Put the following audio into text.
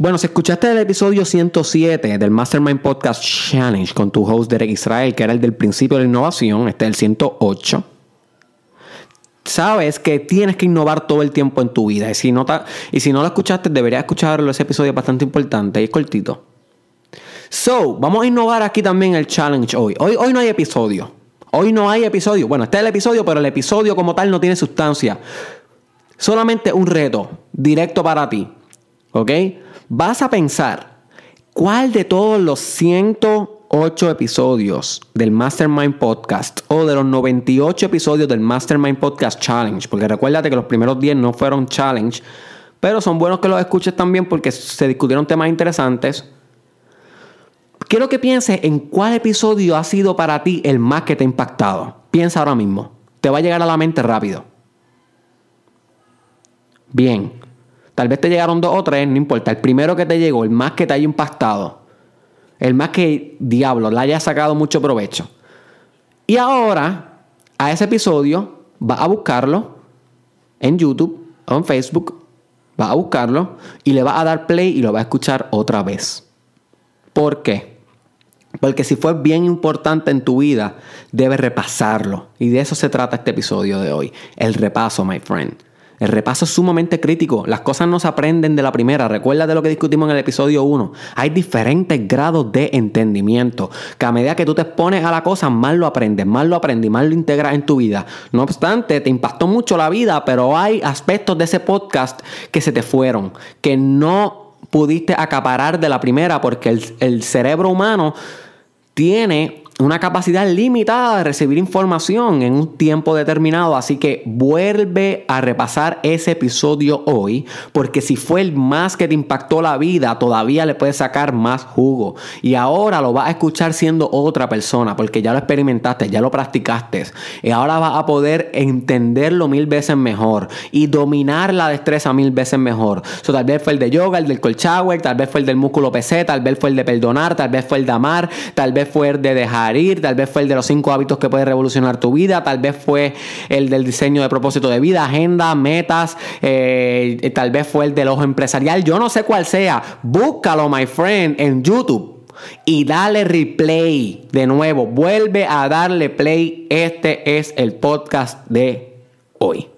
Bueno, si escuchaste el episodio 107 del Mastermind Podcast Challenge con tu host Derek Israel, que era el del principio de la innovación, este es el 108, sabes que tienes que innovar todo el tiempo en tu vida. Y si no, y si no lo escuchaste, deberías escucharlo. Ese episodio es bastante importante y es cortito. So, vamos a innovar aquí también el challenge hoy. Hoy, hoy no hay episodio. Hoy no hay episodio. Bueno, está el episodio, pero el episodio como tal no tiene sustancia. Solamente un reto directo para ti. ¿Ok? Vas a pensar cuál de todos los 108 episodios del Mastermind Podcast o de los 98 episodios del Mastermind Podcast Challenge, porque recuérdate que los primeros 10 no fueron challenge, pero son buenos que los escuches también porque se discutieron temas interesantes. Quiero que pienses en cuál episodio ha sido para ti el más que te ha impactado. Piensa ahora mismo. Te va a llegar a la mente rápido. Bien. Tal vez te llegaron dos o tres, no importa. El primero que te llegó, el más que te haya impactado. El más que, diablo, le haya sacado mucho provecho. Y ahora, a ese episodio, va a buscarlo en YouTube o en Facebook. Va a buscarlo y le va a dar play y lo va a escuchar otra vez. ¿Por qué? Porque si fue bien importante en tu vida, debes repasarlo. Y de eso se trata este episodio de hoy. El repaso, my friend. El repaso es sumamente crítico. Las cosas no se aprenden de la primera. Recuerda de lo que discutimos en el episodio 1. Hay diferentes grados de entendimiento. Que a medida que tú te expones a la cosa, más lo aprendes, más lo aprendes, más lo integras en tu vida. No obstante, te impactó mucho la vida, pero hay aspectos de ese podcast que se te fueron, que no pudiste acaparar de la primera porque el, el cerebro humano tiene una capacidad limitada de recibir información en un tiempo determinado, así que vuelve a repasar ese episodio hoy, porque si fue el más que te impactó la vida, todavía le puedes sacar más jugo. Y ahora lo vas a escuchar siendo otra persona, porque ya lo experimentaste, ya lo practicaste, y ahora vas a poder entenderlo mil veces mejor y dominar la destreza mil veces mejor. So, tal vez fue el de yoga, el del colchagüe, tal vez fue el del músculo PC, tal vez fue el de perdonar, tal vez fue el de amar, tal vez fue el de dejar tal vez fue el de los cinco hábitos que puede revolucionar tu vida, tal vez fue el del diseño de propósito de vida, agenda, metas, eh, tal vez fue el del ojo empresarial, yo no sé cuál sea, búscalo, my friend, en YouTube. Y dale replay de nuevo. Vuelve a darle play. Este es el podcast de hoy.